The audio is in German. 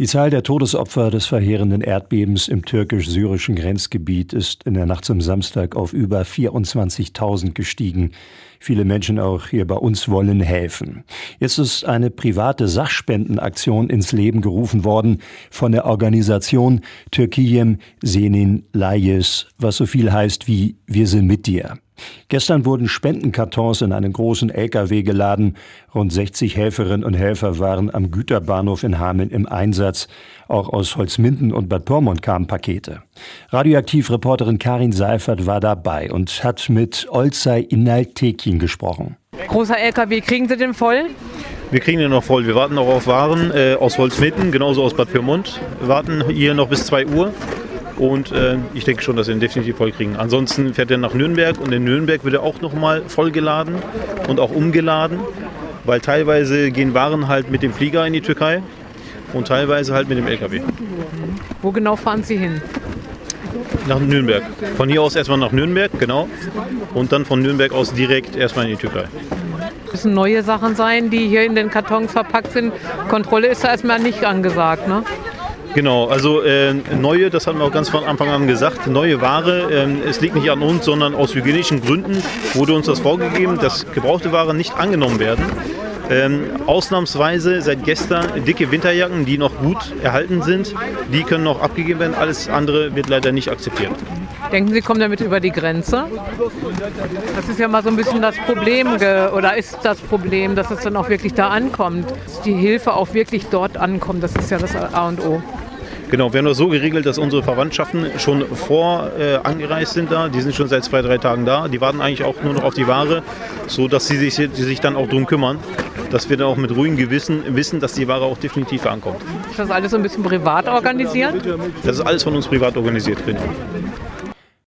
Die Zahl der Todesopfer des verheerenden Erdbebens im türkisch-syrischen Grenzgebiet ist in der Nacht zum Samstag auf über 24.000 gestiegen. Viele Menschen auch hier bei uns wollen helfen. Jetzt ist eine private Sachspendenaktion ins Leben gerufen worden von der Organisation Türkiyem Senin Layes, was so viel heißt wie Wir sind mit dir. Gestern wurden Spendenkartons in einen großen LKW geladen. Rund 60 Helferinnen und Helfer waren am Güterbahnhof in Hameln im Einsatz. Auch aus Holzminden und Bad Pyrmont kamen Pakete. Radioaktivreporterin Karin Seifert war dabei und hat mit Olzay Inaltekin gesprochen. Großer LKW, kriegen Sie den voll? Wir kriegen den noch voll. Wir warten noch auf Waren äh, aus Holzminden, genauso aus Bad Pyrmont. Wir warten hier noch bis 2 Uhr. Und äh, ich denke schon, dass wir ihn definitiv voll kriegen. Ansonsten fährt er nach Nürnberg und in Nürnberg wird er auch nochmal vollgeladen und auch umgeladen, weil teilweise gehen Waren halt mit dem Flieger in die Türkei und teilweise halt mit dem LKW. Wo genau fahren Sie hin? Nach Nürnberg. Von hier aus erstmal nach Nürnberg, genau. Und dann von Nürnberg aus direkt erstmal in die Türkei. Das müssen neue Sachen sein, die hier in den Kartons verpackt sind. Kontrolle ist da erstmal nicht angesagt, ne? Genau, also äh, neue, das hatten wir auch ganz von Anfang an gesagt, neue Ware, äh, es liegt nicht an uns, sondern aus hygienischen Gründen wurde uns das vorgegeben, dass gebrauchte Ware nicht angenommen werden. Ähm, ausnahmsweise seit gestern dicke Winterjacken, die noch gut erhalten sind, die können noch abgegeben werden. Alles andere wird leider nicht akzeptiert. Denken Sie, kommen damit über die Grenze? Das ist ja mal so ein bisschen das Problem oder ist das Problem, dass es dann auch wirklich da ankommt, dass die Hilfe auch wirklich dort ankommt. Das ist ja das A und O. Genau, wir haben das so geregelt, dass unsere Verwandtschaften schon vor äh, angereist sind da. Die sind schon seit zwei, drei Tagen da. Die warten eigentlich auch nur noch auf die Ware, sodass sie sich, die sich dann auch darum kümmern, dass wir dann auch mit ruhigem Gewissen wissen, dass die Ware auch definitiv ankommt. Ist das alles so ein bisschen privat organisiert? Das ist alles von uns privat organisiert, genau.